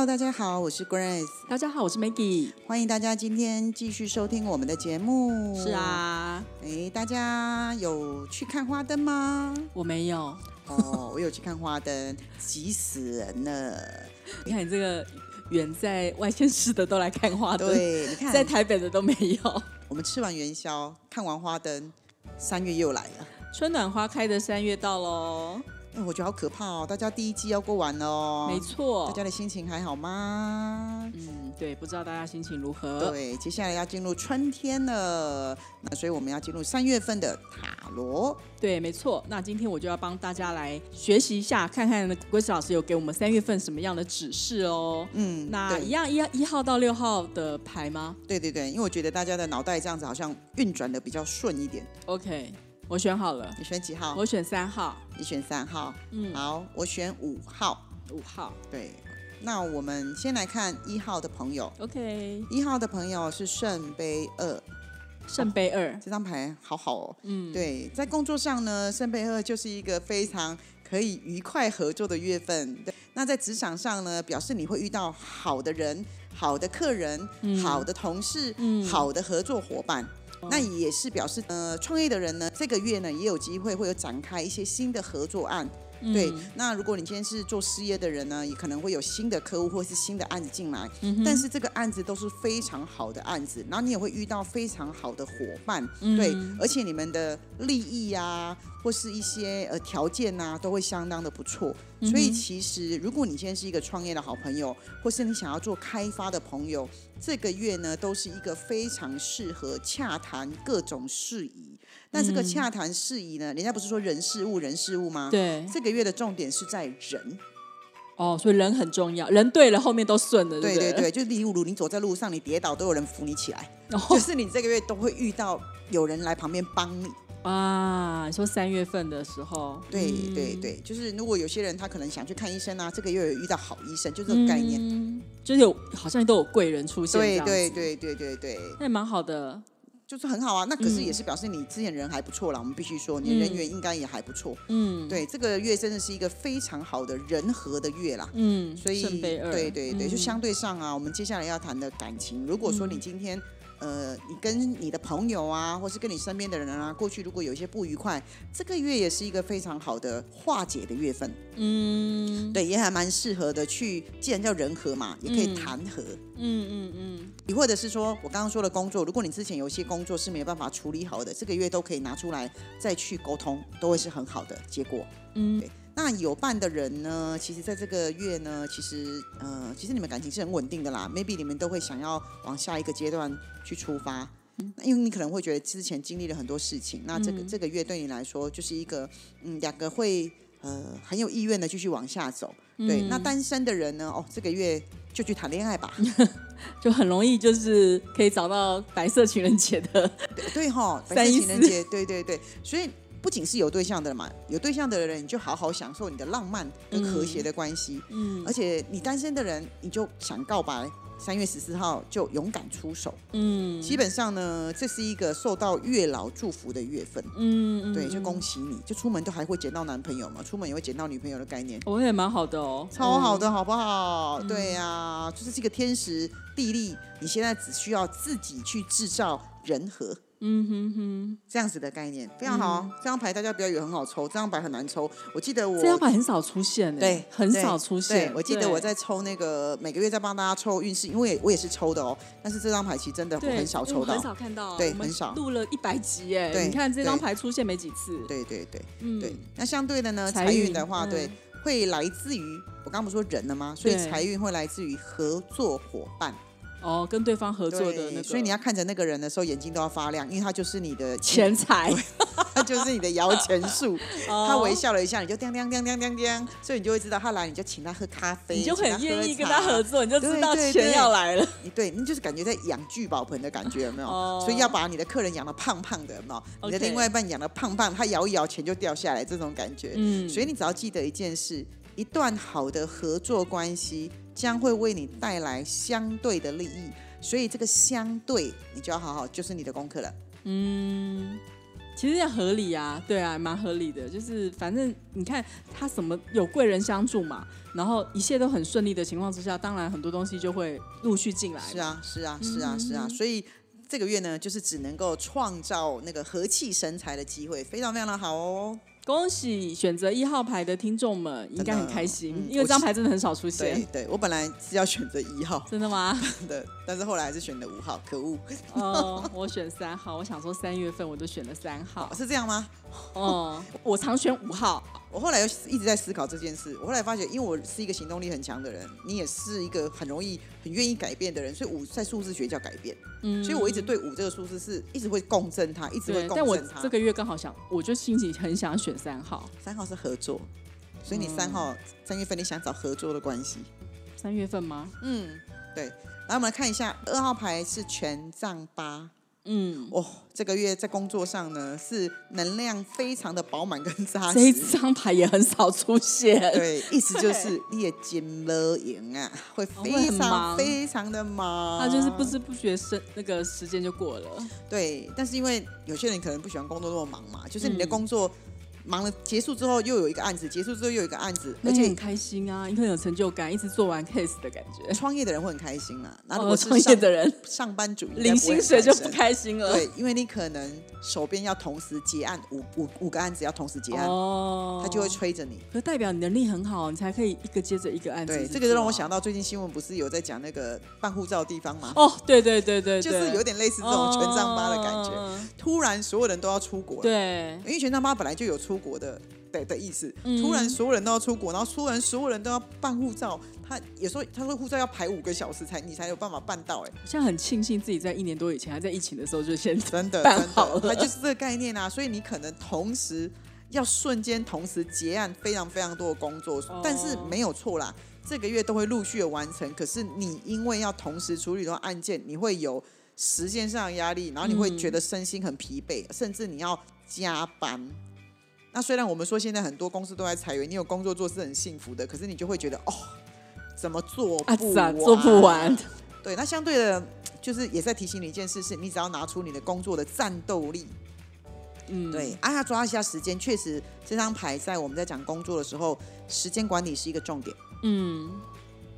Hello，大家好，我是 Grace，大家好，我是 Maggie。欢迎大家今天继续收听我们的节目。是，啊，哎，大家有去看花灯吗？我没有。哦，我有去看花灯，急死人了。你看你这个远在外县市的都来看花灯，对，你看，在台北的都没有。我们吃完元宵，看完花灯，三月又来了。春暖花开的三月到喽，哎，我觉得好可怕哦！大家第一季要过完了哦，没错。大家的心情还好吗？嗯，对，不知道大家心情如何？对，接下来要进入春天了，那所以我们要进入三月份的塔罗。对，没错。那今天我就要帮大家来学习一下，看看 Grace 老师有给我们三月份什么样的指示哦。嗯，那一样一一号到六号的牌吗对对对，因为我觉得大家的脑袋这样子好像运转的比较顺一点。？OK，我选好了，你选几号？我选三号，你选三号。嗯，好，我选五号。五号。对，那我们先来看一号的朋友。OK，一号的朋友是圣杯二，圣杯二。这张牌好好哦。嗯，对，在工作上呢，圣杯二就是一个非常可以愉快合作的月份。对，那在职场上呢，表示你会遇到好的人、好的客人、嗯好的同事、嗯好的合作伙伴。那也是表示，呃，创业的人呢，这个月呢也有机会会有展开一些新的合作案。嗯对，那如果你今天是做事业的人呢，也可能会有新的客户或是新的案子进来，嗯但是这个案子都是非常好的案子，然后你也会遇到非常好的伙伴，嗯对，而且你们的利益啊，或是一些呃条件呐、都会相当的不错。所以其实，如果你今天是一个创业的好朋友，或是你想要做开发的朋友，这个月呢都是一个非常适合洽谈各种事宜。但这个洽谈事宜呢，人家不是说人事物人事物吗？。对，这个月的重点是在人，哦，所以人很重要，人对了，后面都顺了，对不对对对，就例如你走在路上，你跌倒都有人扶你起来，对，就哦是你这个月都会遇到有人来旁边帮你。啊，你说三月份的时候，对嗯对对，就是如果有些人他可能想去看医生啊，这个月有遇到好医生，就这个概念。嗯就是有好像都有贵人出现，对对，对对对对，那也蛮好的，就是很好啊。那可是嗯也是表示你之前人还不错啦，我们必须说，你人缘应该也还不错。嗯，，对，这个月真的是一个非常好的人和的月啦。嗯，所以，对对对，就嗯相对上啊，我们接下来要谈的感情，如果说你今天。呃，你跟你的朋友啊，或是跟你身边的人啊，过去如果有一些不愉快，这个月也是一个非常好的化解的月份。嗯，对，也还蛮适合的去，既然叫人和嘛，也可以嗯谈和。嗯嗯嗯，你或者是说我刚刚说的工作，如果你之前有一些工作是没有办法处理好的，这个月都可以拿出来再去沟通，都会是很好的结果。嗯对那有伴的人呢，其实在这个月呢，其实呃，其实你们感情是很稳定的啦，maybe 你们都会想要往下一个阶段去出发。那因为你可能会觉得之前经历了很多事情，那这个、嗯这个月对你来说就是一个嗯，两个会呃很有意愿的继续往下走。对，嗯那单身的人呢，哦，这个月就去谈恋爱吧。就很容易就是可以找到白色情人节的，对对哈，白色情人节，对对对，所以不仅是有对象的嘛，有对象的人你就好好享受你的浪漫跟和谐的关系，嗯而且你单身的人你就想告白，三月十四号就勇敢出手。嗯。基本上呢，这是一个受到月老祝福的月份，嗯，对，就嗯恭喜你，就出门都还会捡到男朋友嘛，出门也会捡到女朋友的概念。我也蛮好的哦，嗯，超好的，好不好？对呀、就是这个天时地利，你现在只需要自己去制造人和，嗯哼哼，这样子的概念非常好。啊这张牌大家不要以为很好抽，这张牌很难抽。我记得我这张牌很少出现，对很少出现对，，我记得我在抽那个每个月在帮大家抽运势，因为我也是抽的哦。但是这张牌其实真的我很少抽到很。少看到，对很少录了一百集哎，对你看这张牌出现没几次，对对对嗯对，那相对的呢，财运的话，嗯对，会来自于我刚刚不是说人了吗？所以对财运会来自于合作伙伴。哦，跟对方合作的那个，所以你要看着那个人的时候，眼睛都要发亮，因为他就是你的 钱财，他他就是你的摇钱树。哦他微笑了一下，你就叮叮叮叮叮叮，所以你就会知道他来，你就请他喝咖啡，你就请很愿意跟他合作，你就知道对对钱对要来了。你对你就是感觉在养聚宝盆的感觉，有没有？哦所以要把你的客人养的胖胖的，有没有？你的另外一半养的胖胖，他摇一摇钱就掉下来，这种感觉。嗯所以你只要记得一件事：一段好的合作关系将会为你带来相对的利益。所以这个相对，你就要好好，就是你的功课了。嗯，其实也合理啊，对啊，蛮合理的。就是反正你看他什么有贵人相助嘛，然后一切都很顺利的情况之下，当然很多东西就会陆续进来。是，啊，是啊，是啊，是啊。嗯所以这个月呢，就是只能够创造那个和气生财的机会，非常非常的好哦。恭喜选择一号牌的听众们，应该很开心，嗯因为这张牌真的很少出现。对，我本来是要选择一号真的吗？对，但是后来还是选了五号，可恶，哦，我选三号，我想说三月份我就选了三号。是这样吗？哦，我常选五号。我后来又一直在思考这件事，我后来发觉，因为我是一个行动力很强的人，你也是一个很容易、很愿意改变的人，所以五在数字学叫改变，嗯所以我一直对五这个数字是一直会共振它，一直会共振它。这个月刚好想，我就心情很想选三号。三号是合作，所以你三号三月份你想找合作的关系，三月份吗？嗯，对。来，我们来看一下二号牌是权杖八。嗯，哦，这个月在工作上呢是能量非常的饱满跟扎实这。张牌也很少出现。对，意思就是你也金了赢啊，会非常非常的忙。他就是不知不觉生那个时间就过了。对，但是因为有些人可能不喜欢工作那么忙嘛，就是你的嗯工作忙了结束之后又有一个案子，结束之后又有一个案子，而且很开心啊，你很有成就感，一直做完 case 的感觉。创业的人会很开心啊。那如哦，果创业的人上班族应该领薪水就不开心了。对，因为你可能手边要同时结案五五五个案子要同时结案，哦，他就会催着你。可代表你能力很好，你才可以一个接着一个案子。对，这个就让我想。到最近新闻不是有在讲那个办护照的地方吗？哦，对对对对，就是有点点类似这种权杖八的感觉。觉。突然所有人都要出国了，对，因为权杖八本来就有出国的的的意思，嗯。突然所有人都要出国，然后突然所有人都要办护照，他也说他说护照要排五个小时才你才有办法办到、哎，我现在很庆幸自己在一年多以前还在疫情的时候就先真的办好了。他就是这个概念啊，所以你可能同时要瞬间同时结案非常非常多的工作，哦。但是没有错啦。这个月都会陆续的完成，可是你因为要同时处理多案件，你会有时间上的压力，然后你会嗯觉得身心很疲惫，甚至你要加班。那虽然我们说现在很多公司都在裁员，你有工作做是很幸福的，可是你就会觉得哦，怎么做啊不完？咋做不完。对，那相对的，就是也在提醒你一件事，是你只要拿出你的工作的战斗力，嗯，对，啊，要抓一下时间。确实，这张牌在我们在讲工作的时候，时间管理是一个重点，嗯，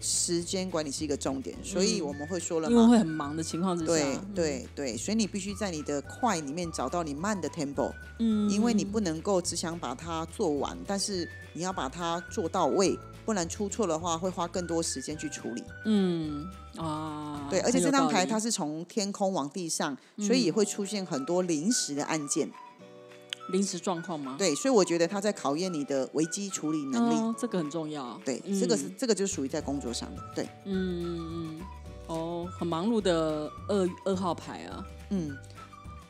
时间管理是一个重点，所以嗯我们会说了因为。会很忙的情况之下，对对对，所以你必须在你的快里面找到你慢的 tempo，嗯，因为你不能够只想把它做完，但是你要把它做到位，不然出错的话会花更多时间去处理。嗯啊，对，而且这张牌它是从天空往地上，所以也会出现很多临时的案件。临时状况吗？对，所以我觉得他在考验你的危机处理能力。哦，这个很重要。对，嗯这个是这个就属于在工作上的。对，嗯哦，很忙碌的二二号牌啊。嗯，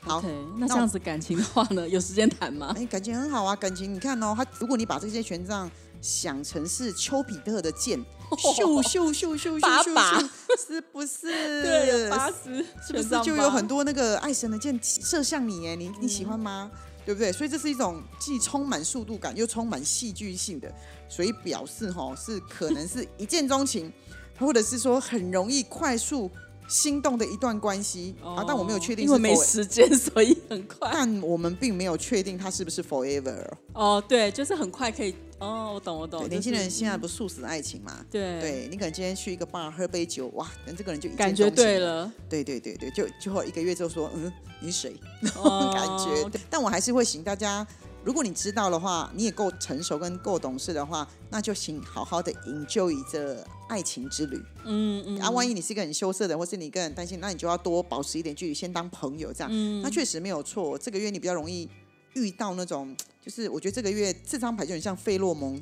好那这样子感情的话呢，有时间谈吗？哎，感情很好啊，感情你看哦，他如果你把这些权杖想成是丘比特的箭，咻咻咻咻咻咻咻，是不是？对，有八十，是不是就有很多那个爱神的箭射向你？哎，你你喜欢吗？对不对？所以这是一种既充满速度感又充满戏剧性的，所以表示哈是可能是一见钟情，或者是说很容易快速心动的一段关系、啊。但我没有确定因为没时间，所以很快。但我们并没有确定它是不是 forever。哦，对，就是很快可以。哦，我懂，我懂。对，年轻人现在不是速食爱情嘛？对对你可能今天去一个 bar 喝杯酒，哇，跟这个人就一见感觉对。了，对对对对，就就后一个月之后说，嗯，你是谁？哦 感觉。但我还是会请大家，如果你知道的话，你也够成熟跟够懂事的话，那就请好好的 enjoy 这爱情之旅。嗯嗯啊，万一你是一个很羞涩的，或是你一个人很担心，那你就要多保持一点距离，先当朋友这样。嗯那确实没有错。这个月你比较容易遇到那种，就是我觉得这个月这张牌就很像费洛蒙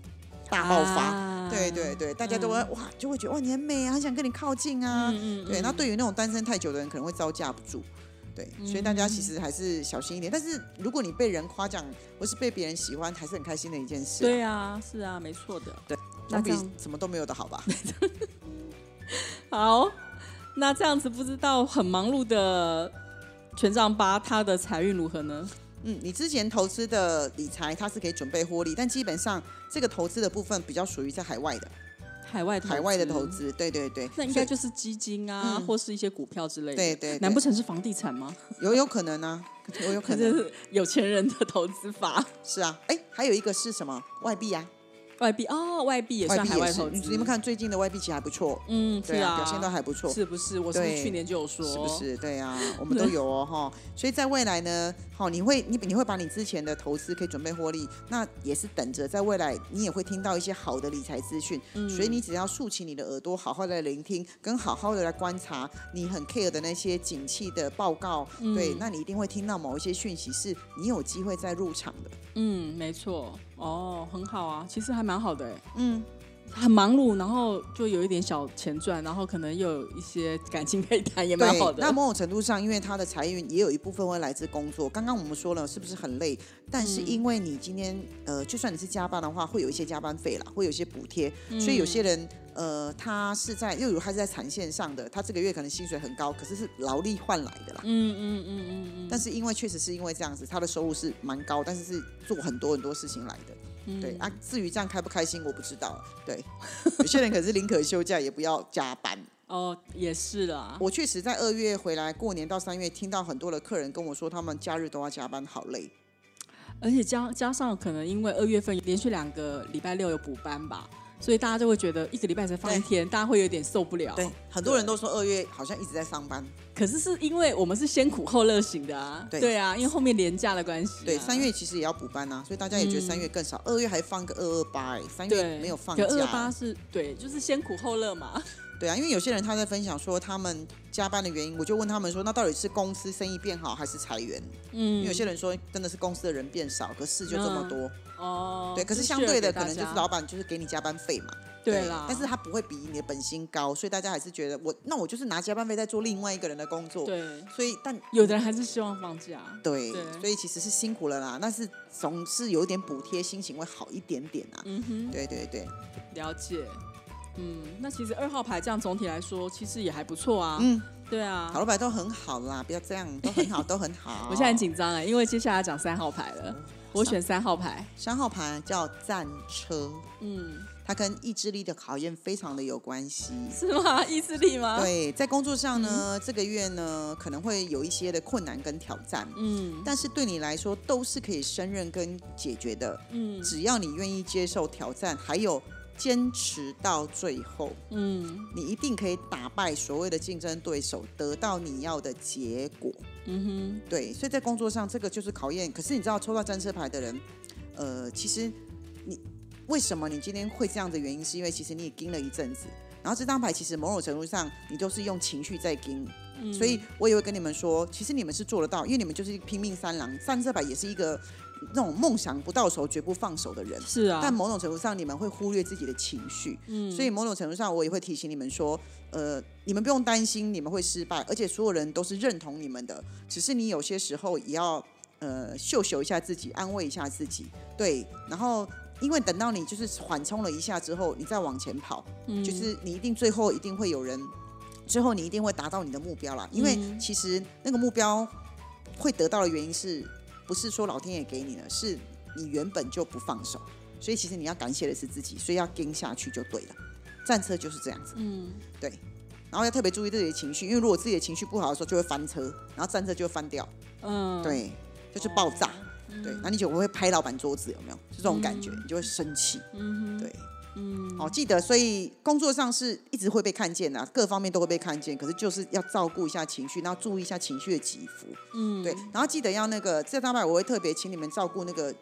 大爆发。啊对对对，大家都会、哇，就会觉得哇你很美啊，很想跟你靠近啊。嗯嗯对，嗯那对于那种单身太久的人，可能会招架不住。对，所以大家其实还是小心一点。但是如果你被人夸奖或是被别人喜欢，还是很开心的一件事、对啊，是啊，没错的。对，那这样什么都没有的好吧？好，那这样子不知道很忙碌的权杖八，他的财运如何呢？嗯，你之前投资的理财它是可以准备获利，但基本上这个投资的部分比较属于在海外的，海外投海外的投，资，对对对，那应该就是基金啊，嗯或是一些股票之类的。对对对难不成是房地产吗？有有可能啊，有有可这能 是有钱人的投资法。是啊。哎，还有一个是什么外币啊？外币哦，外币也是海外投资。你你们看最近的外币其实还不错，嗯，是对啊，表现都还不错。是不是？我是去年就有说？是不？是？对啊，我们都有哦哈。所以在未来呢，好，你会你你会把你之前的投资可以准备获利，那也是等着在未来你也会听到一些好的理财资讯。嗯所以你只要竖起你的耳朵，好好的聆听，跟好好的来观察你很 care 的那些景气的报告，嗯对，那你一定会听到某一些讯息是你有机会再入场的。嗯，没错。哦，很好啊，其实还蛮好的哎。嗯，很忙碌，然后就有一点小钱赚，然后可能又有一些感情可以谈，也蛮好，的。那某种程度上，因为他的财运也有一部分会来自工作。刚刚我们说了，是不是很累？但是因为你今天呃，就算你是加班的话，会有一些加班费啦，会有一些补贴，嗯所以有些人呃，他是在，例如他是在产线上的，他这个月可能薪水很高，可是是劳力换来的啦。嗯嗯嗯嗯嗯，但是因为确实是因为这样子，他的收入是蛮高，但是是做很多很多事情来的。嗯对啊，至于这样开不开心，我不知道。对，有些人可是宁可休假也不要加班。哦，也是啦。我确实在二月回来过年到三月，听到很多的客人跟我说，他们假日都要加班，好累。而且加加上可能因为二月份连续两个礼拜六有补班吧，所以大家就会觉得一个礼拜才放一天，大家会有点受不了。对，很多人都说二月好像一直在上班。可是是因为我们是先苦后乐型的啊，对啊，因为后面廉价的关系、啊。对，三月其实也要补班啊，所以大家也觉得三月更少，二、月还放个二二八，哎，三月没有放假二二。八是对，就是先苦后乐嘛。对啊，因为有些人他在分享说他们加班的原因，我就问他们说，那到底是公司生意变好还是裁员？因嗯为有些人说真的是公司的人变少，可事就这么多。哦，对，可是相对的可能就是老板就是给你加班费嘛。对啦，但是他不会比你的本薪高，所以大家还是觉得我那我就是拿加班费在做另外一个人的工作。对，所以但有的人还是希望放假。对，对所以其实是辛苦了啦，但是总是有点补贴，心情会好一点点啊。嗯哼，对对对，了解。嗯，那其实二号牌这样总体来说，其实也还不错啊。嗯，对啊塔。罗牌都很好啦，不要这样，都很好，都很好。我现在很紧张哎，因为接下来讲三号牌了，我选三号牌。三号牌叫战车，嗯，它跟意志力的考验非常的有关系。是吗？意志力吗？。对，在工作上呢，这个月呢可能会有一些的困难跟挑战，嗯但是对你来说都是可以胜任跟解决的。嗯只要你愿意接受挑战，还有坚持到最后，嗯你一定可以打败所谓的竞争对手，得到你要的结果。嗯哼对，所以在工作上这个就是考验。可是你知道抽到战车牌的人，呃，其实你为什么你今天会这样的原因，是因为其实你也盯了一阵子。然后这张牌其实某种程度上，你都是用情绪在盯，哼，所以我也会跟你们说，其实你们是做得到，因为你们就是拼命三郎。战车牌也是一个那种梦想不到手绝不放手的人。是啊，但某种程度上，你们会忽略自己的情绪，嗯所以某种程度上，我也会提醒你们说，呃，你们不用担心你们会失败，而且所有人都是认同你们的，只是你有些时候也要呃秀秀一下自己，安慰一下自己，对，然后。因为等到你就是缓冲了一下之后，你再往前跑，嗯就是你一定最后一定会有人，最后你一定会达到你的目标啦。因为嗯其实那个目标会得到的原因是不是说老天爷给你的，是你原本就不放手，所以其实你要感谢的是自己，所以要跟下去就对了。战车就是这样子，嗯对。然后要特别注意自己的情绪，因为如果自己的情绪不好的时候，就会翻车，然后战车就会翻掉，嗯，对，就是爆炸，嗯对。那你就会拍老板桌子，有没有？就这种感觉，你就会生气，嗯哼，对。嗯哦，记得，所以工作上是一直会被看见的，各方面都会被看见。可是就是要照顾一下情绪，然后注意一下情绪的起伏。嗯对，然后记得要那个这张牌，我会特别请你们照顾那个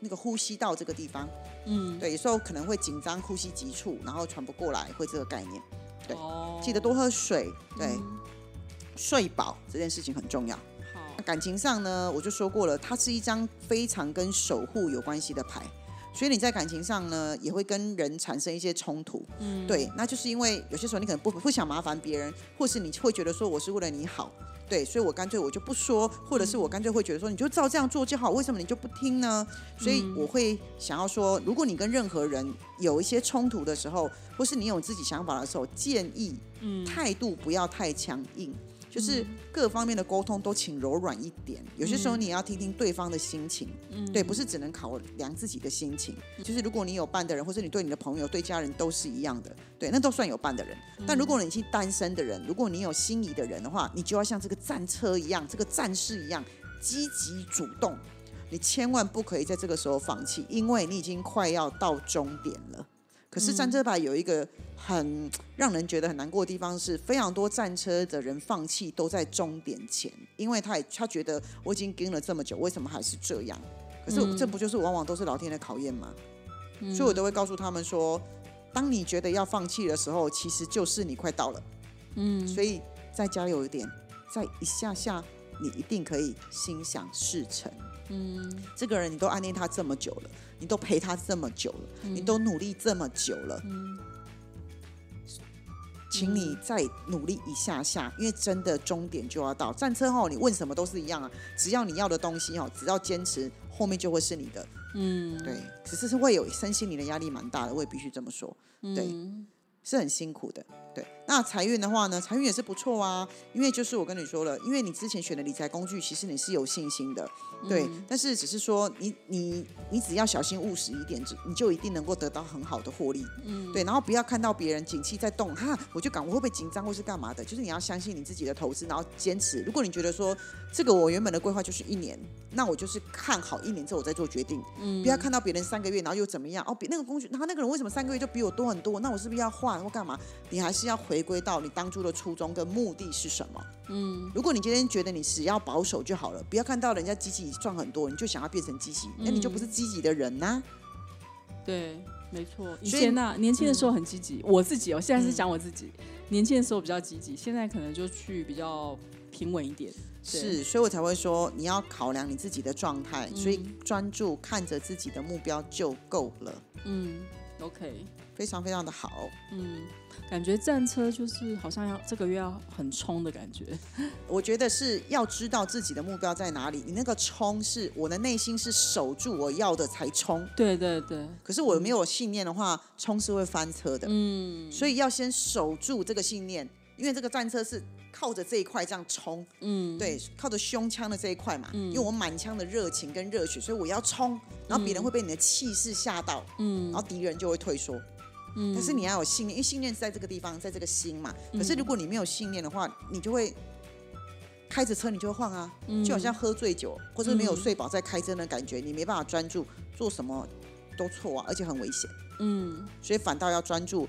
那个呼吸道这个地方。嗯对，有时候可能会紧张，呼吸急促，然后喘不过来，会这个概念。对哦记得多喝水，对，嗯睡饱这件事情很重要。好感情上呢，我就说过了，它是一张非常跟守护有关系的牌，所以你在感情上呢，也会跟人产生一些冲突。嗯，对，那就是因为有些时候你可能不不想麻烦别人，或是你会觉得说我是为了你好，对，所以我干脆我就不说，或者是我干脆会觉得说你就照这样做就好，为什么你就不听呢？所以我会想要说，如果你跟任何人有一些冲突的时候，或是你有自己想法的时候，建议态度不要太强硬。就是各方面的沟通都请柔软一点，有些时候你也要听听对方的心情，对，不是只能考量自己的心情。就是如果你有伴的人，或者你对你的朋友、对家人都是一样的，对，那都算有伴的人。但如果你是单身的人，如果你有心仪的人的话，你就要像这个战车一样，这个战士一样积极主动，你千万不可以在这个时候放弃，因为你已经快要到终点了。可是战车牌有一个很 让人觉得很难过的地方，是非常多战车的人放弃都在终点前，因为他也他觉得我已经跟了这么久，为什么还是这样？可是这不就是往往都是老天的考验吗？所以我都会告诉他们说，当你觉得要放弃的时候，其实就是你快到了。嗯，所以再加油一点，再一下下，你一定可以心想事成。嗯，这个人你都暗恋他这么久了，你都陪他这么久了，你都努力这么久了，嗯，请你再努力一下下，因为真的终点就要到。战车后，你问什么都是一样啊，只要你要的东西哦，只要坚持，后面就会是你的。嗯，对，只是是会有身心灵的压力蛮大的，我也必须这么说，对。是很辛苦的，对。那财运的话呢，财运也是不错啊，因为就是我跟你说了，因为你之前选的理财工具，其实你是有信心的，对。但是只是说，你你你只要小心务实一点，你就一定能够得到很好的获利，嗯，对。然后不要看到别人景气在动，哈，我就赶我会不会紧张或是干嘛的？就是你要相信你自己的投资，然后坚持。如果你觉得说这个我原本的规划就是一年，那我就是看好一年之后我再做决定，嗯，不要看到别人三个月，然后又怎么样？哦，比那个工具，然后那个人为什么三个月就比我多很多？那我是不是要换？或干嘛？你还是要回归到你当初的初衷跟目的是什么？嗯，如果你今天觉得你只要保守就好了，不要看到人家积极赚很多，你就想要变成积极，那你就不是积极的人呐。对，没错。以前呢，年轻的时候很积极，我自己哦，现在是讲我自己，年轻的时候比较积极，现在可能就去比较平稳一点。是，所以我才会说你要考量你自己的状态，所以专注看着自己的目标就够了。嗯，OK。非常非常的好，嗯，感觉战车就是好像要这个月要很冲的感觉。我觉得是要知道自己的目标在哪里，你那个冲是我的内心是守住我要的才冲。对对对。可是我没有信念的话，冲是会翻车的。嗯。所以要先守住这个信念，因为这个战车是。靠着这一块这样冲，嗯，对，靠着胸腔的这一块嘛，嗯，因为我满腔的热情跟热血，所以我要冲，然后别人会被你的气势吓到，嗯，然后敌人就会退缩，嗯，但是你要有信念，因为信念是在这个地方，在这个心嘛，可是如果你没有信念的话，你就会开着车你就会晃啊，就好像喝醉酒或者没有睡饱在开车的感觉，你没办法专注，做什么都错啊，而且很危险，嗯，所以反倒要专注，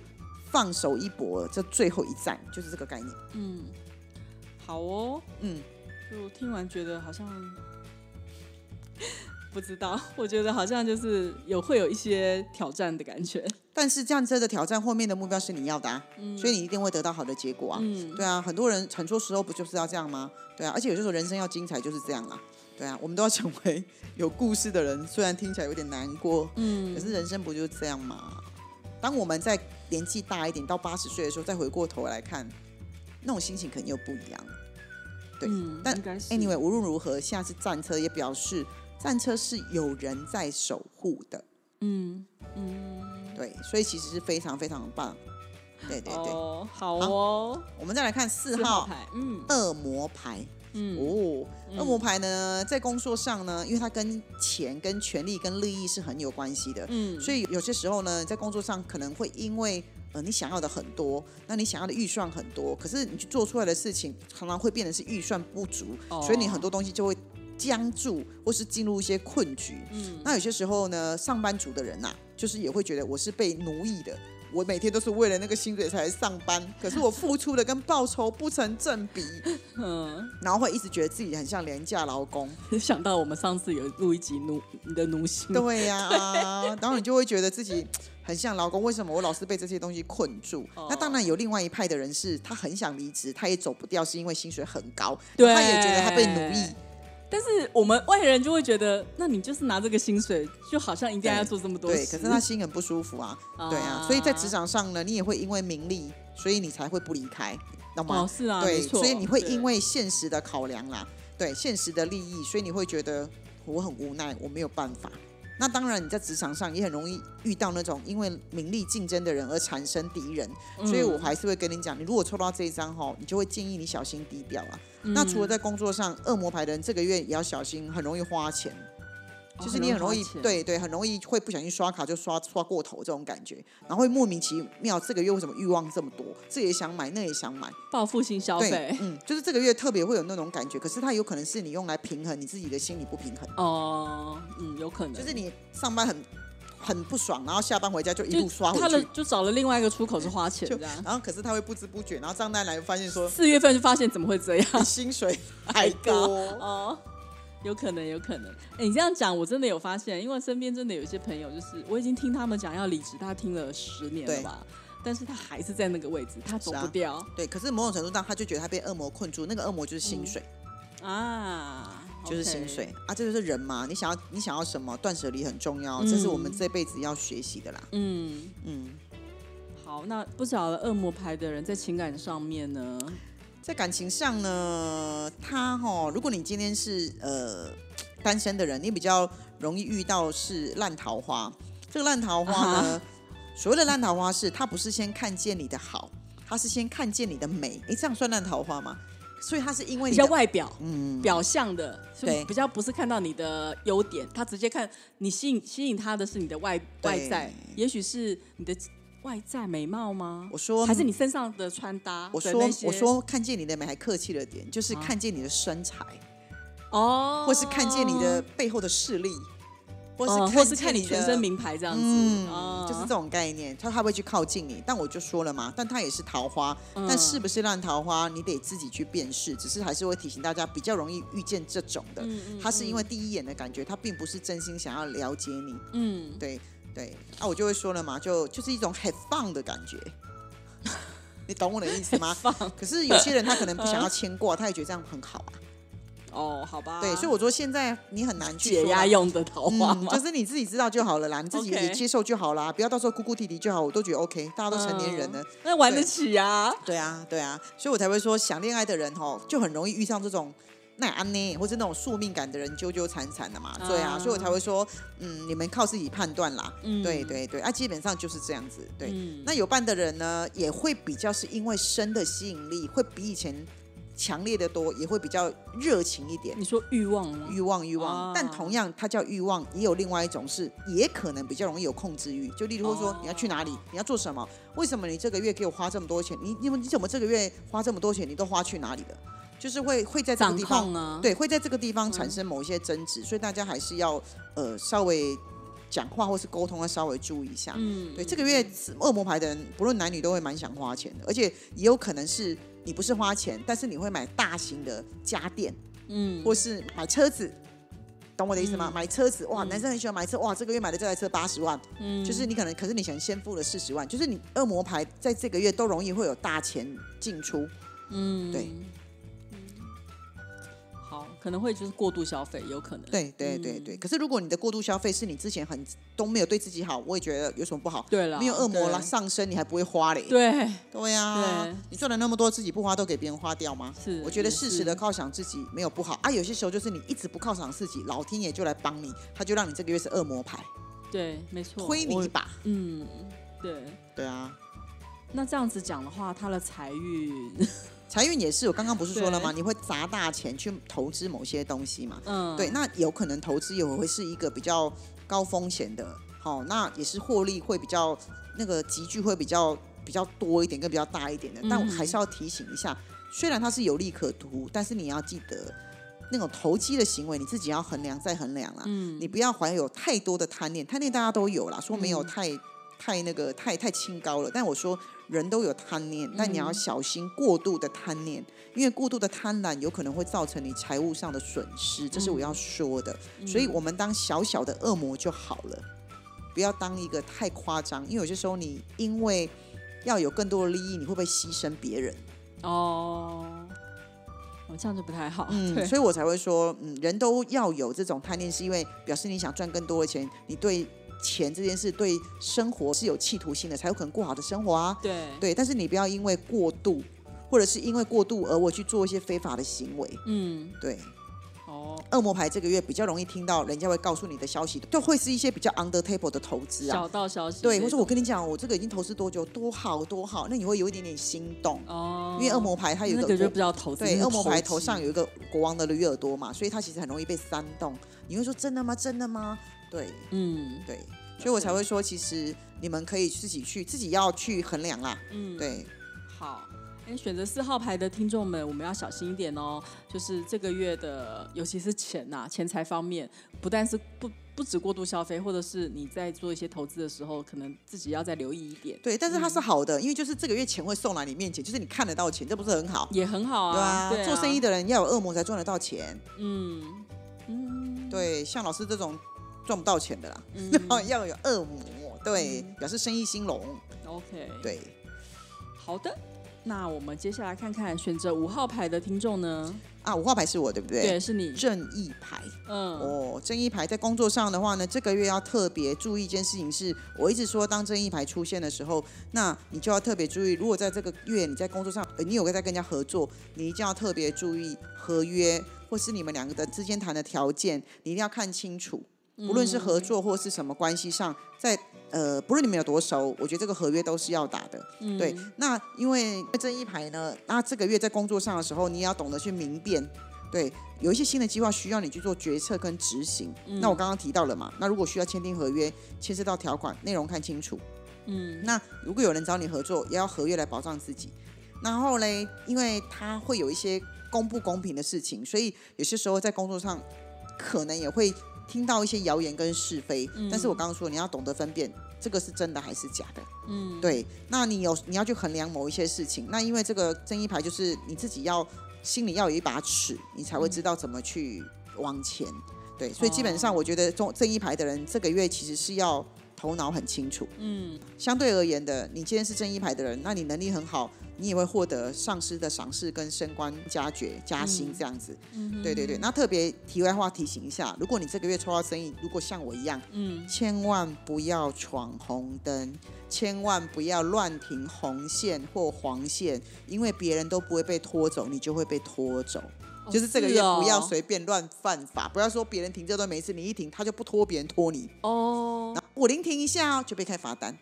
放手一搏，这最后一战就是这个概念，嗯。好哦，嗯，就听完觉得好像不知道，我觉得好像就是有会有一些挑战的感觉。但是这样子的挑战，后面的目标是你要的啊，所以你一定会得到好的结果啊。嗯，对啊，很多人很多时候不就是要这样吗？对啊，而且有些时候人生要精彩就是这样啊。对啊，我们都要成为有故事的人，虽然听起来有点难过，嗯，可是人生不就是这样吗？当我们在年纪大一点，到八十岁的时候，再回过头来看。那种心情肯定又不一样，对。但 anyway 无论如何，现在是战车，也表示战车是有人在守护的。嗯嗯，对，所以其实是非常非常棒。对对对，好哦。我们再来看四号牌，嗯，恶魔牌。嗯哦，恶魔牌呢，在工作上呢，因为它跟钱、跟权力、跟利益是很有关系的。嗯，所以有些时候呢，在工作上可能会因为。呃，你想要的很多，那你想要的预算很多，可是你去做出来的事情常常会变得是预算不足，所以你很多东西就会僵住，或是进入一些困局。嗯，那有些时候呢，上班族的人呐，就是也会觉得我是被奴役的，我每天都是为了那个薪水才上班，可是我付出的跟报酬不成正比。嗯，然后会一直觉得自己很像廉价劳工。想到我们上次有录一集奴你的奴性，对呀，然后你就会觉得自己。很像劳工，为什么我老是被这些东西困住？那当然有另外一派的人是，他很想离职，他也走不掉，是因为薪水很高，他也觉得他被奴役。但是我们外人就会觉得，那你就是拿这个薪水，就好像一定要做这么多对，可是他心很不舒服啊，对啊，所以在职场上呢，你也会因为名利，所以你才会不离开，懂吗？哦，是啊，对，所以你会因为现实的考量啦，对现实的利益，所以你会觉得我很无奈，我没有办法。那当然，你在职场上也很容易遇到那种因为名利竞争的人而产生敌人，所以我嗯还是会跟你讲，你如果抽到这一张哈，你就会建议你小心低调啊。嗯那除了在工作上，恶魔牌的人这个月也要小心，很容易花钱。哦就是你很容易对对，很容易会不小心刷卡就刷刷过头这种感觉，然后会莫名其妙这个月为什么欲望这么多，这也想买，那也想买，报复性消费，嗯，就是这个月特别会有那种感觉，可是它有可能是你用来平衡你自己的心理不平衡，哦，嗯，有可能，就是你上班很很不爽，然后下班回家就一路刷回他的去，就找了另外一个出口是花钱就这样。然后可是他会不知不觉，然后账单来发现说四月份就发现怎么会这样？薪水还高，哦，有可能，有可能。哎、你这样讲，我真的有发现，因为身边真的有一些朋友，就是我已经听他们讲要离职，他听了十年了吧，但是他还是在那个位置，他走不掉对，可是某种程度上他就觉得他被恶魔困住，那个恶魔就是薪水。啊，就是薪水啊，这就是人嘛。你想要你想要什么，断舍离很重要，这是我们嗯这辈子要学习的啦。嗯，嗯，好，那不晓得恶魔牌的人在情感上面呢？在感情上呢，他哈，如果你今天是呃单身的人，你比较容易遇到是烂桃花。这个烂桃花呢，啊所谓的烂桃花是，他不是先看见你的好，他是先看见你的美。哎，这样算烂桃花吗？所以他是因为比较你的外表。嗯，表象的，对比较不是看到你的优点，他直接看你吸引吸引他的是你的外外在，也许是你的外在美貌吗？我说还是你身上的穿搭？我说我说看见你的美，还客气了点，就是啊看见你的身材。哦，或是看见你的背后的势力，或是或是看你全身名牌这样子，嗯，哦就是这种概念，他他会去靠近你。但我就说了嘛，但他也是桃花，但是不是烂桃花，你得自己去辨识。只是还是会提醒大家，比较容易遇见这种的，嗯嗯他是因为第一眼的感觉，他并不是真心想要了解你。嗯，对对，啊，我就会说了嘛，就就是一种很放的感觉。你懂我的意思吗？放可是有些人他可能不想要牵挂，他也觉得这样很好啊。哦，好吧，对，所以我说现在你很难去解压用的桃花嗯，就是你自己知道就好了啦，你自己也接受就好啦，不要到时候哭哭啼啼就好，我都觉得 OK，大家都成年人了。那玩得起呀、对啊，对啊，所以我才会说，想恋爱的人哦，就很容易遇上这种那安呢，或是那种宿命感的人纠纠缠缠的嘛。对啊，啊所以我才会说，嗯，你们靠自己判断啦。嗯对对对，啊，基本上就是这样子。对，嗯那有伴的人呢，也会比较是因为生的吸引力会比以前强烈的多，也会比较热情一点。你说欲望吗？欲望欲望，啊但同样它叫欲望，也有另外一种是，也可能比较容易有控制欲。就例如说，哦你要去哪里，你要做什么，为什么你这个月给我花这么多钱？你你你怎么这个月花这么多钱，你都花去哪里了？就是会会在这个地方对，会在这个地方产生某一些争执，所以大家还是要呃稍微讲话或是沟通要稍微注意一下。嗯，对，这个月恶魔牌的人，不论男女都会蛮想花钱的，而且也有可能是你不是花钱，但是你会买大型的家电，嗯，或是买车子，懂我的意思吗？嗯。买车子，哇，嗯。男生很喜欢买车，哇，这个月买的这台车八十万，嗯。就是你可能，可是你想先付了四十万，就是你恶魔牌在这个月都容易会有大钱进出，嗯。对可能会就是过度消费，有可能。对对对嗯对。可是如果你的过度消费是你之前很都没有对自己好，我也觉得有什么不好？对了，没有恶魔啦上升，你还不会花嘞？对，对呀、对你赚了那么多，自己不花都给别人花掉吗？是我觉得适时的犒赏自己没有不好啊。有些时候就是你一直不犒赏自己，老天爷就来帮你，他就让你这个月是恶魔牌，对，没错，推你一把。嗯，对。对啊，那这样子讲的话，他的财运，财运也是，我刚刚不是说了吗？你会砸大钱去投资某些东西嘛？嗯，对，那有可能投资也会是一个比较高风险的，好、那也是获利会比较那个集聚会比较比较多一点，跟比较大一点的。但我嗯还是要提醒一下，虽然它是有利可图，但是你要记得那种投机的行为，你自己要衡量再衡量啦。嗯，你不要怀有太多的贪念，贪念大家都有啦，说没有嗯太、太那个太太清高了。但我说人都有贪念，但你要嗯小心过度的贪念，因为过度的贪婪有可能会造成你财务上的损失，这是我要说的。所以我们当小小的恶魔就好了，不要当一个太夸张，因为有些时候你因为要有更多的利益，你会不会牺牲别人？哦，我，这样就不太好。嗯，所以我才会说，嗯，人都要有这种贪念，是因为表示你想赚更多的钱，你对钱这件事、对生活是有企图心的，才有可能过好的生活啊。对对，但是你不要因为过度，或者是因为过度而我去做一些非法的行为。嗯，对，哦，恶魔牌这个月比较容易听到人家会告诉你的消息，就会是一些比较 under table 的投资啊。小道消息，对，或者我跟你讲，我这个已经投资多久，多好多好，那你会有一点点心动，哦，因为恶魔牌它有一个国那个就不叫投资，对，恶魔牌头上有一个国王的驴耳朵嘛，所以它其实很容易被煽动。你会说真的吗？真的吗？对嗯对，所以我才会说，其实你们可以自己去，自己要去衡量啦。嗯，对，好。哎，选择四号牌的听众们，我们要小心一点哦。就是这个月的，尤其是钱呐、钱财方面，不但是不不止过度消费，或者是你在做一些投资的时候，可能自己要再留意一点，对，但是它是好的，因为就是这个月钱会送来你面前，就是你看得到钱，这不是很好？也很好对啊。啊，对啊做生意，的人要有恶魔才赚得到钱。嗯嗯，对，像老师这种赚不到钱的啦，嗯要有恶魔，对，表示生意兴隆。，OK，对，好的。那我们接下来看看选择五号牌的听众呢？啊，五号牌是我，对不对？对，是你。正义牌。嗯，哦，正义牌在工作上的话呢，这个月要特别注意一件事情是，我一直说，当正义牌出现的时候，那你就要特别注意，如果在这个月你在工作上，呃，你有个在跟人家合作，你一定要特别注意合约或是你们两个的之间谈的条件，你一定要看清楚，不论是合作或是什么关系上，在呃，不论你们有多熟，我觉得这个合约都是要打的。嗯对，那因为这一排呢，那这个月在工作上的时候，你也要懂得去明辨。对，有一些新的计划需要你去做决策跟执行。嗯那我刚刚提到了嘛，那如果需要签订合约，牵涉到条款内容看清楚。嗯那如果有人找你合作，也要合约来保障自己。然后嘞，因为他会有一些公不公平的事情，所以有些时候在工作上可能也会听到一些谣言跟是非。但是我刚刚说，你要懂得分辨这个是真的还是假的。嗯，对，那你有你要去衡量某一些事情，那因为这个正义牌就是你自己要心里要有一把尺，你才会知道怎么去往前。对，所以基本上我觉得中正义牌的人这个月其实是要头脑很清楚。嗯相对而言的，你今天是正义牌的人，那你能力很好，你也会获得上司的赏识跟升官加爵加薪这样子。嗯对对对，那特别题外话提醒一下，如果你这个月抽到生意，如果像我一样，嗯。千万不要闯红灯，千万不要乱停红线或黄线，因为别人都不会被拖走，你就会被拖走。就是这个月哦。不要随便乱犯法，不要说别人停这都没事，你一停他就不拖别人拖你，哦。我临停一下哦就被开罚单。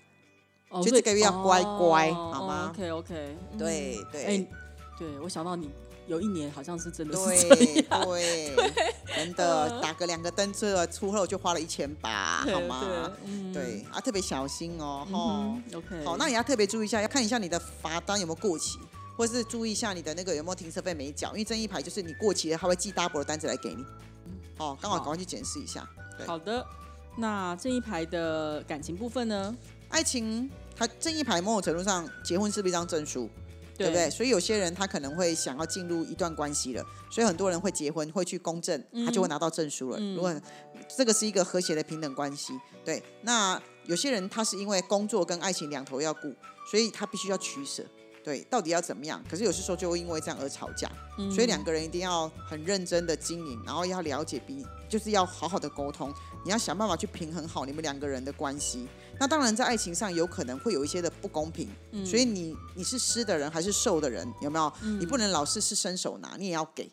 就这个月要乖乖哦好吗？OK OK，对对哎，对我想到你有一年好像是真的是对 对，真的打个两个灯车出后就花了一千八，对好吗？对啊，特别小心哦，嗯吼。，OK，好，那也要特别注意一下，要看一下你的罚单有没有过期，或是注意一下你的那个有没有停车费没缴，因为这一排就是你过期了，他会寄 double 的单子来给你。哦，刚好好赶快去检视一下。对好的。那这一排的感情部分呢？爱情，它正义牌某种程度上，结婚是不是一张证书？对不对？所以有些人他可能会想要进入一段关系了，所以很多人会结婚，会去公证，他就会拿到证书了。嗯如果这个是一个和谐的平等关系，对。那有些人他是因为工作跟爱情两头要顾，所以他必须要取舍。对，到底要怎么样？可是有些时候就会因为这样而吵架，嗯所以两个人一定要很认真的经营，然后要了解彼，就是要好好的沟通，你要想办法去平衡好你们两个人的关系。那当然，在爱情上有可能会有一些的不公平，嗯所以你你是施的人还是受的人，有没有？你不能老是是伸手拿，你也要给。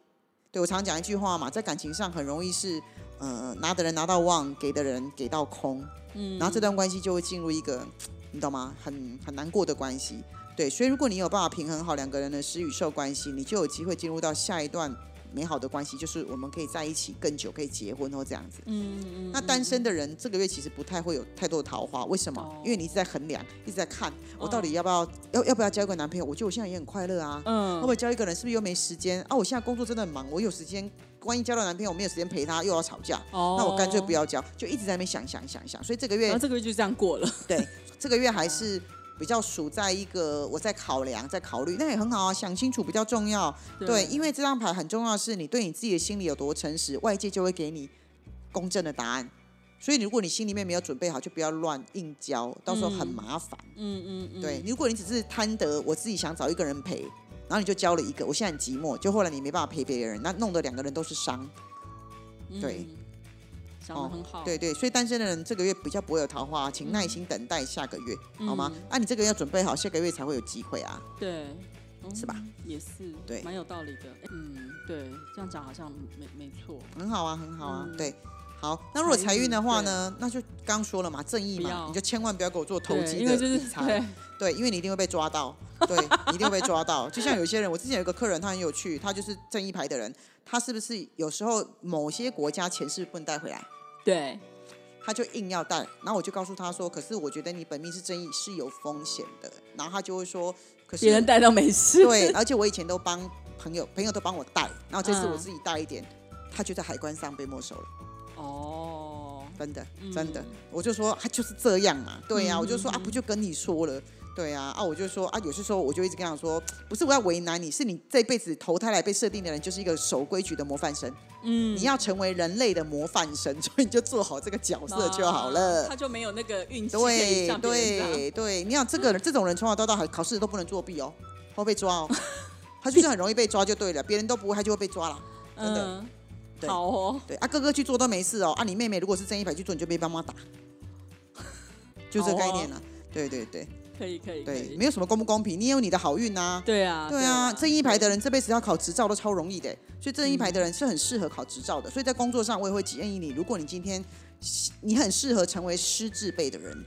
对我常讲一句话嘛，在感情上很容易是，呃，拿的人拿到旺，给的人给到空，嗯然后这段关系就会进入一个，你懂吗？很很难过的关系。对，所以如果你有办法平衡好两个人的施与受关系，你就有机会进入到下一段美好的关系，就是我们可以在一起更久，可以结婚或这样子。嗯嗯那单身的人这个月其实不太会有太多的桃花，为什么？哦因为你一直在衡量，一直在看我到底要不要、要要不要交一个男朋友？我觉得我现在也很快乐啊，会嗯不会交一个人是不是又没时间啊？我现在工作真的很忙，我有时间，万一交了男朋友我没有时间陪他，又要吵架，哦那我干脆不。要交，就一直在那边想想想想。所以这个月然后这个月就这样过了。对，这个月还是比较属在一个我在考量、在考虑，那也很好啊，想清楚比较重要。对，因为这张牌很重要的是你对你自己的心里有多诚实，外界就会给你公正的答案。所以如果你心里面没有准备好，就不要乱硬交，到时候很嗯麻烦。嗯嗯嗯，对，如果你只是贪得我自己想找一个人陪，然后你就交了一个，我现在很寂寞，就后来你没办法陪别人，那弄得两个人都是伤。对嗯，想的很好，对对，所以单身的人这个月比较不会有桃花，请耐心等待下个月，好吗？啊，你这个月要准备好，下个月才会有机会啊。对，嗯是吧？也是，对蛮有道理的。嗯，对，这样讲好像没没错。很好啊，很好啊，嗯对。好，那如果财运的话呢？那就刚说了嘛，正义嘛，你就千万不要给我做投，机的理财，对，因为你一定会被抓到，对，你一定会被抓到。就像有些人，我之前有个客人，他很有趣，他就是正义牌的人，他是不是有时候某些国家钱是不能带回来，对，他就硬要带，然后我就告诉他说，可是我觉得你本命是正义是有风险的，然后他就会说，可是别人带到没事。对，而且我以前都帮朋友，朋友都帮我带，然后这次我嗯。自己带一点，他就在海关上被没收了。哦，真的，嗯真的，我就说他就是这样嘛，对呀、嗯我就说啊，不就跟你说了，对啊、啊，我就说啊，有些时候我就一直跟他说，不是我要为难你，是你这辈子投胎来被设定的人就是一个守规矩的模范生，嗯你要成为人类的模范生，所以你就做好这个角色就好了。啊他就没有那个运气对对对，你想这个人这种人从小到大还考试都不能作弊哦，会被抓哦，他就是很容易被抓就对了，别人都不会，他就会被抓了。真的嗯，对好哦，对啊，哥哥去做都没事哦，啊，你妹妹如果是正一百去做，你就被爸妈打，就这概念了。对对对可以可以对，没有什么公不公平，你也有你的好运呐。对啊对啊，正义牌的人这辈子要考执照都超容易的，所以正义牌的人是很适合考执照的。所以在工作上，我也会建议你，如果你今天你很适合成为师字辈的人，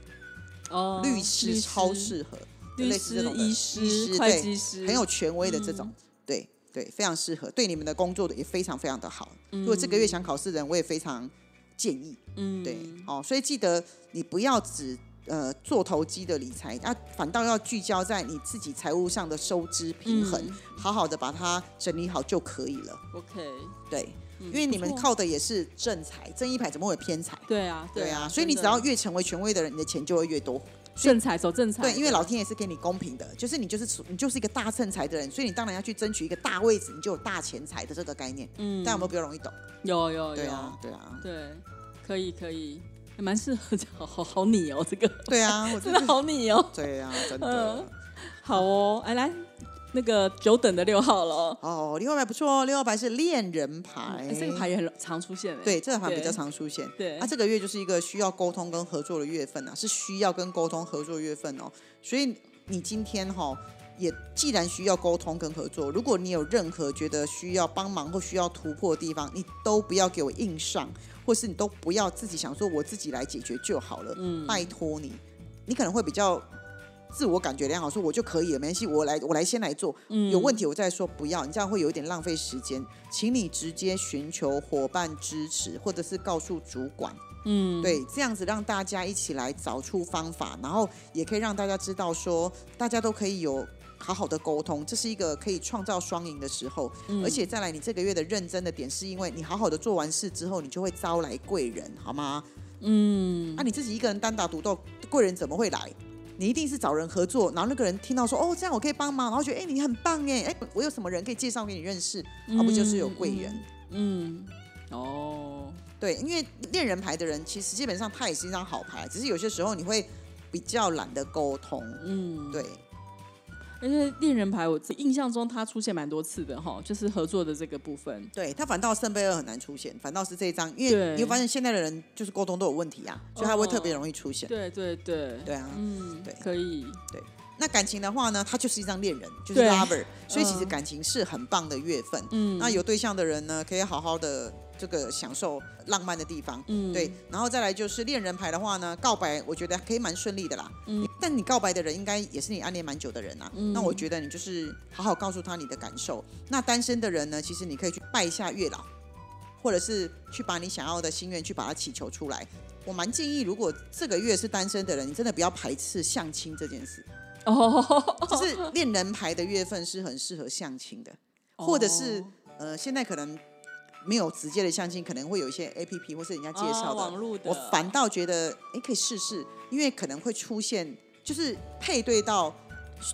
哦律师超适合，就律类似这师、种的医师、会对计师，很有权威的这嗯种，对对，非常适合，对你们的工作的也非常非常的好。嗯如果这个月想考试的人，我也非常建议。嗯对，哦，所以记得你不要只呃做投机的理财，啊，反倒要聚焦在你自己财务上的收支平衡，嗯好好的把它整理好就可以了。OK，对，因因为你们靠的也是正财，正一牌怎么会有偏财？对啊对啊，啊，所以你只要越成为权威的人，你的钱就会越多。正财走正财，对，因为老天爷是给你公平的，就是你就是你就是一个大正财的人，所以你当然要去争取一个大位置，你就有大钱财的这个概念。嗯，但有没有比较容易懂？有有有对啊，对啊，对，可以可以，还蛮适合，好好好你哦，这个。对啊，我 真的好你哦，对啊，真的。嗯。好哦，哎来那个久等的六号了，哦，六号牌不错哦，六号牌是恋人牌，哎这个牌也很常出现哎，对，这个牌比较常出现。对。那、这个月就是一个需要沟通跟合作的月份啊，是需要跟沟通合作的月份哦。所以你今天哈、也既然需要沟通跟合作，如果你有任何觉得需要帮忙或需要突破的地方，你都不要给我硬上，或是你都不要自己想说我自己来解决就好了。嗯拜托你，你可能会比较自我感觉良好，说我就可以了，没关系，我来，我来先来做。嗯有问题我再说，不要，你这样会有一点浪费时间。请你直接寻求伙伴支持，或者是告诉主管，嗯，对，这样子让大家一起来找出方法，然后也可以让大家知道说，大家都可以有好好的沟通，这是一个可以创造双赢的时候。嗯而且再来，你这个月的认真的点，是因为你好好的做完事之后，你就会招来贵人，好吗？嗯啊，你自己一个人单打独斗，贵人怎么会来？你一定是找人合作，然后那个人听到说哦，这样我可以帮忙，然后觉得哎、你很棒哎，哎我有什么人可以介绍给你认识，而、不就是有贵人？嗯，哦，对，因为恋人牌的人其实基本上他也是一张好牌，只是有些时候你会比较懒得沟通。嗯，对，而且恋人牌，我印象中他出现蛮多次的哈，就是合作的这个部分。对他反倒圣杯二很难出现，反倒是这一张，因为你会发现现在的人就是沟通都有问题啊，所以他会特别容易出现。对对对，对啊嗯，对。可以，对。那感情的话呢，它就是一张恋人，就是 lover，所以其实嗯。感情是很棒的月份。嗯，那有对象的人呢，可以好好的这个享受浪漫的地方。嗯对，然后再来就是恋人牌的话呢，告白我觉得可以蛮顺利的啦。嗯但你告白的人应该也是你暗恋蛮久的人啊。嗯那我觉得你就是好好告诉他你的感受。那单身的人呢，其实你可以去拜一下月老，或者是去把你想要的心愿去把它祈求出来。我蛮建议，如果这个月是单身的人，你真的不要排斥相亲这件事。哦，就是恋人牌的月份是很适合相亲的，或者是呃，现在可能没有直接的相亲，可能会有一些 A P P 或是人家介绍的，哦网络的，我反倒觉得哎可以试试，因为可能会出现就是配对到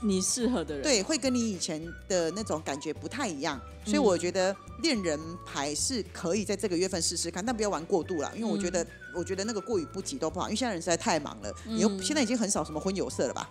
你适合的人，对，会跟你以前的那种感觉不太一样，所以我觉得恋人牌是可以在这个月份试试看，但不要玩过度了，因为我觉得、我觉得那个过于不及都不好，因为现在人实在太忙了，你又嗯现在已经很少什么婚友社了吧？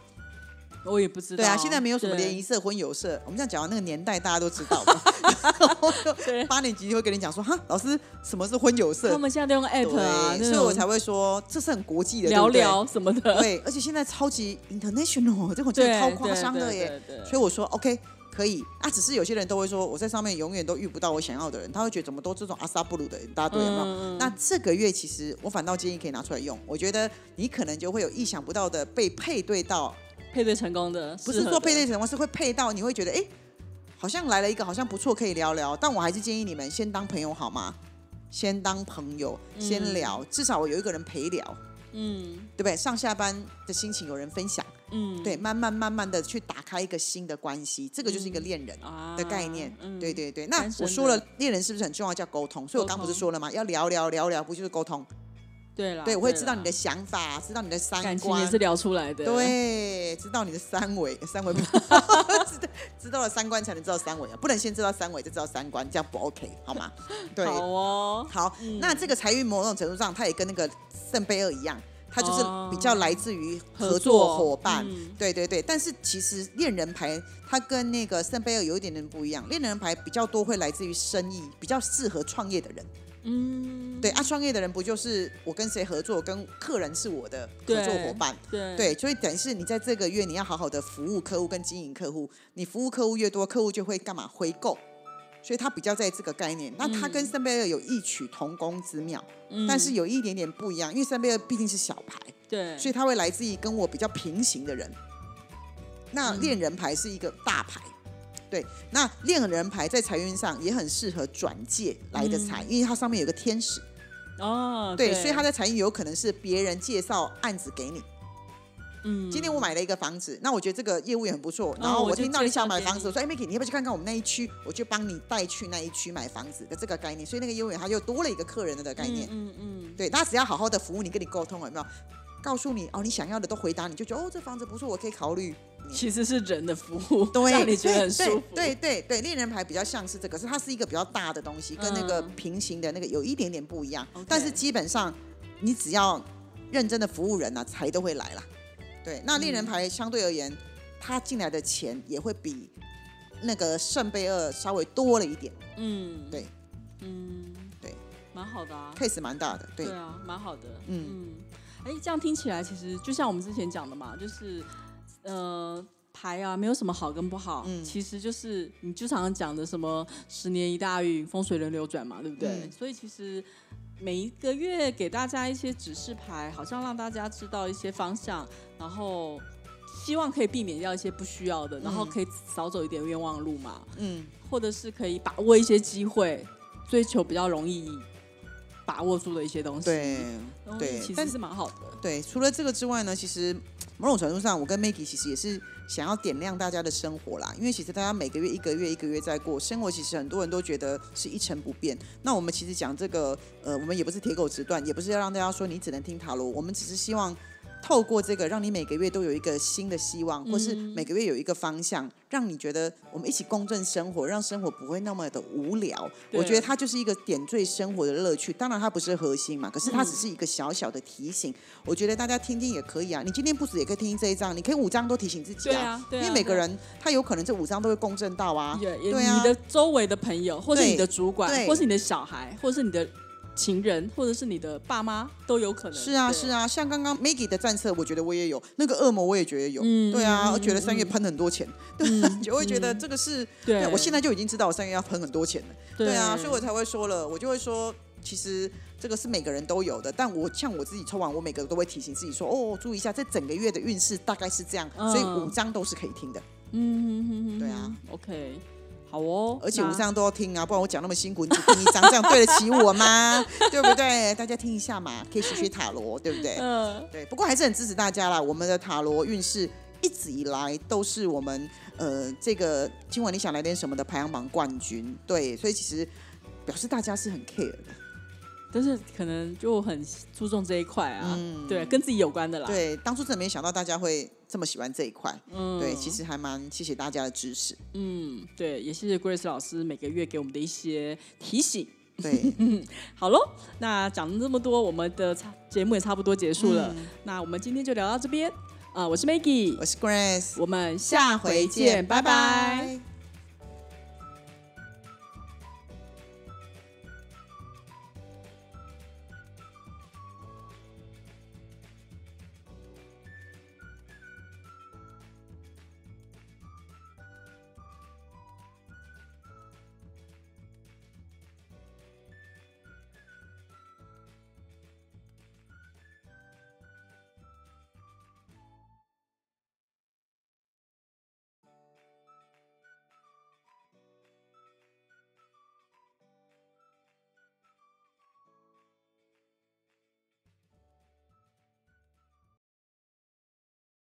我也不知道。对啊，现在没有什么对联谊社、婚友社，我们这样讲，那个年代大家都知道。对八年级就会跟你讲说，哈，老师什么是婚友社他？们现在都用 app 啊，所以我才会说这是很国际的，聊聊什么的。对，而且现在超级 international，这种真对，的超夸张的耶。。对对对所以我说 OK 可以啊，只是有些人都会说我在上面永远都遇不到我想要的人，他会觉得怎么都这种阿萨布鲁的一大堆，有没有？嗯那这个月其实我反倒建议可以拿出来用，我觉得你可能就会有意想不到的被配对到，配对成功的，不是说配对成功，是会配到你会觉得哎。诶好像来了一个，好像不错，可以聊聊。但我还是建议你们先当朋友好吗？先当朋友，先聊，至少我有一个人陪聊，嗯对不对？上下班的心情有人分享，嗯，对，慢慢慢慢的去打开一个新的关系，这个就是一个恋人啊的概念。嗯对对对，那我说了，恋人是不是很重要？叫沟通。所以我刚不是说了吗？要聊聊聊聊，不就是沟通？对了，对，我会知道你的想法，知道你的三观感情也是，聊出来的。，对，知道你的三围，三围不 知道知道了三观才能知道三围啊，不能先知道三围再知道三观，这样不 OK 好吗？对，好哦，好，那这个财运某种程度上，它也跟那个圣杯二一样，它就是比较来自于合作伙伴。嗯对对对，但是其实恋人牌它跟那个圣杯二有一点点不一样，恋人牌比较多会来自于生意，比较适合创业的人。嗯，对啊，创业的人不就是我跟谁合作，跟客人是我的合作伙伴。对对，所以等于是你在这个月你要好好的服务客户跟经营客户，你服务客户越多，客户就会干嘛回购，所以他比较在这个概念。那他跟圣杯二有异曲同工之妙，嗯但是有一点点不一样，因为圣杯二毕竟是小牌，对，所以他会来自于跟我比较平行的人。那嗯恋人牌是一个大牌。对，那恋人牌在财运上也很适合转借来的财，因为它上面有个天使，哦，对，所以它的财运有可能是别人介绍案子给你。嗯，今天我买了一个房子，那我觉得这个业务也很不错。然后我听到你想买房子，你我说：“哎，Miki，你要不要去看看我们那一区？”我就帮你带去那一区买房子的这个概念。所以那个业务员他就多了一个客人的概念。嗯嗯对，他只要好好的服务你，跟你沟通，有没有？告诉你哦，你想要的都回答，你就觉得哦，这房子不错，我可以考虑。嗯，其实是人的服务，对，让你觉得很舒服。对对对对，恋人牌比较像是这个，是它是一个比较大的东西，跟那个嗯平行的那个有一点点不一样。但是基本上，你只要认真的服务人啊，财都会来啦。对，那恋嗯人牌相对而言，他进来的钱也会比那个圣杯二稍微多了一点嗯，对，嗯，对，蛮好的啊。，case 蛮大的。对，对啊，蛮好的。嗯嗯，哎、这样听起来其实就像我们之前讲的嘛，就是呃牌啊，没有什么好跟不好，嗯其实就是你就常常讲的什么十年一大运，风水轮流转嘛，对不对？嗯所以其实每一个月给大家一些指示牌，好像让大家知道一些方向，然后。希望可以避免掉一些不需要的，然后嗯可以少走一点冤枉路嘛，嗯，或者是可以把握一些机会，追求比较容易把握住的一些东西。对。对但其实是蛮好的。对，除了这个之外呢，其实某种程度上，我跟 Maggie 其实也是想要点亮大家的生活啦。因为其实大家每个月一个月一个月在过生活，其实很多人都觉得是一成不变。那我们其实讲这个，呃，我们也不是铁口直断，也不是要让大家说你只能听塔罗，我们只是希望。透过这个，让你每个月都有一个新的希望，或是每个月有一个方向，让你觉得我们一起共振生活，让生活不会那么的无聊。我觉得它就是一个点缀生活的乐趣。当然，它不是核心嘛，可是它只是一个小小的提醒。我觉得大家听听也可以啊。你今天不止也可以听听这一章，你可以五章都提醒自己对啊，对啊，因为每个人他有可能这五章都会共振到啊。对啊你的周围的朋友，或是你的主管，或是你的小孩，或是你的情人，或者是你的爸妈，都有可能。是啊，是啊，像刚刚 Maggie 的战策，我觉得我也有。那个恶魔，我也觉得有。嗯对啊，嗯我觉得三月嗯喷很多钱，对，就会觉得这个是，对，我现在就已经知道我三月要喷很多钱了。对对。啊，所以我才会说了，我就会说，其实这个是每个人都有的，但我像我自己抽完，我每个都会提醒自己说，哦，注意一下，这整个月的运势大概是这样，嗯所以五张都是可以听的，嗯哼哼哼，对啊，OK，好哦，而且五张都要听啊，不然我讲那么辛苦，你只听一张，这样对得起我吗？对不对？大家听一下嘛，可以学学塔罗，对不对？嗯对，不过还是很支持大家啦。我们的塔罗运势一直以来都是我们呃这个今晚你想来点什么的排行榜冠军，对，所以其实表示大家是很 care 的。但是可能就很注重这一块啊，嗯对，跟自己有关的啦。，对，当初真的没想到大家会这么喜欢这一块。嗯对，其实还蛮谢谢大家的支持。嗯，对，也谢谢 Grace 老师每个月给我们的一些提醒。对，好喽，那讲了这么多，我们的差节目也差不多结束了。嗯那我们今天就聊到这边。呃，我是 Maggie，我是 Grace，我们下回见，拜拜。